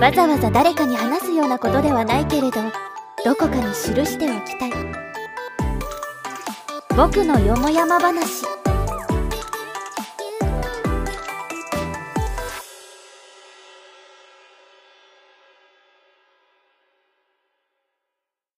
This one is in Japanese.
わざわざ誰かに話すようなことではないけれどどこかに記しておきたい。僕のよもやま話。